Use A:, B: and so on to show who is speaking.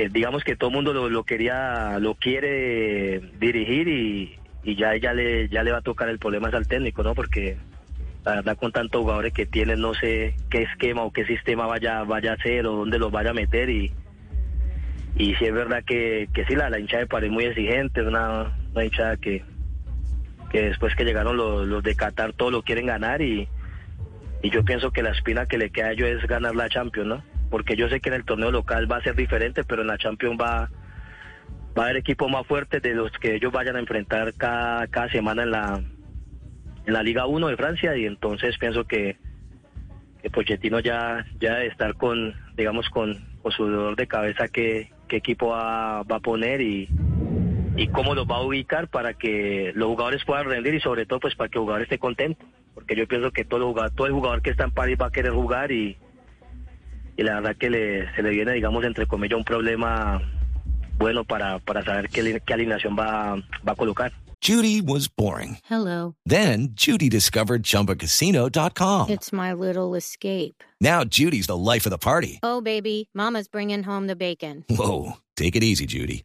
A: Eh, digamos que todo el mundo lo, lo quería, lo quiere dirigir y, ya, ya le, ya le va a tocar el problema es al técnico, ¿no? Porque la verdad con tantos jugadores que tiene no sé qué esquema o qué sistema vaya, vaya a hacer o dónde los vaya a meter y, y sí es verdad que, que sí, la, la hinchada de París muy exigente, es una, una hinchada que, que después que llegaron los, de Qatar todos lo quieren ganar y, y yo pienso que la espina que le queda a ellos es ganar la Champions, ¿no? Porque yo sé que en el torneo local va a ser diferente, pero en la Champions va, a haber equipos más fuertes de los que ellos vayan a enfrentar cada, cada semana en la, en la Liga 1 de Francia y entonces pienso que, que Pochettino ya, ya debe estar con, digamos, con, con su dolor de cabeza qué, qué equipo va, va a poner y, y cómo los va a ubicar para que los jugadores puedan rendir y sobre todo pues para que el jugador esté contento. Porque yo pienso que todo el jugador, todo el jugador que está en París va a querer jugar y, y la verdad que le, se le viene, digamos, entre comillas, un problema bueno para, para saber qué, qué alineación va, va a colocar.
B: Judy was boring.
C: Hello.
B: Then Judy discovered ChumbaCasino.com.
C: It's my little escape.
B: Now Judy's the life of the party.
C: Oh, baby, Mama's bringing home the bacon.
B: Whoa, take it easy, Judy.